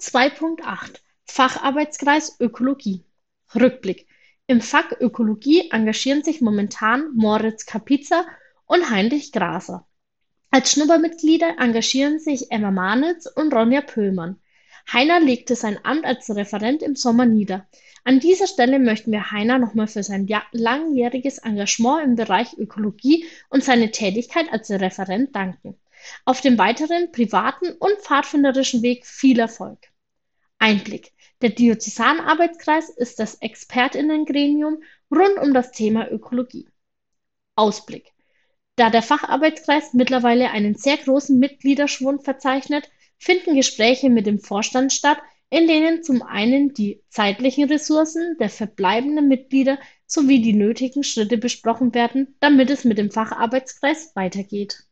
2.8 Facharbeitskreis Ökologie Rückblick Im Fach Ökologie engagieren sich momentan Moritz Kapitza und Heinrich Graser. Als Schnuppermitglieder engagieren sich Emma Manitz und Ronja Pöhlmann. Heiner legte sein Amt als Referent im Sommer nieder. An dieser Stelle möchten wir Heiner nochmal für sein langjähriges Engagement im Bereich Ökologie und seine Tätigkeit als Referent danken. Auf dem weiteren privaten und pfadfinderischen Weg viel Erfolg. Einblick. Der Diözesanarbeitskreis ist das Expertinnengremium rund um das Thema Ökologie. Ausblick. Da der Facharbeitskreis mittlerweile einen sehr großen Mitgliederschwund verzeichnet, finden Gespräche mit dem Vorstand statt, in denen zum einen die zeitlichen Ressourcen der verbleibenden Mitglieder sowie die nötigen Schritte besprochen werden, damit es mit dem Facharbeitskreis weitergeht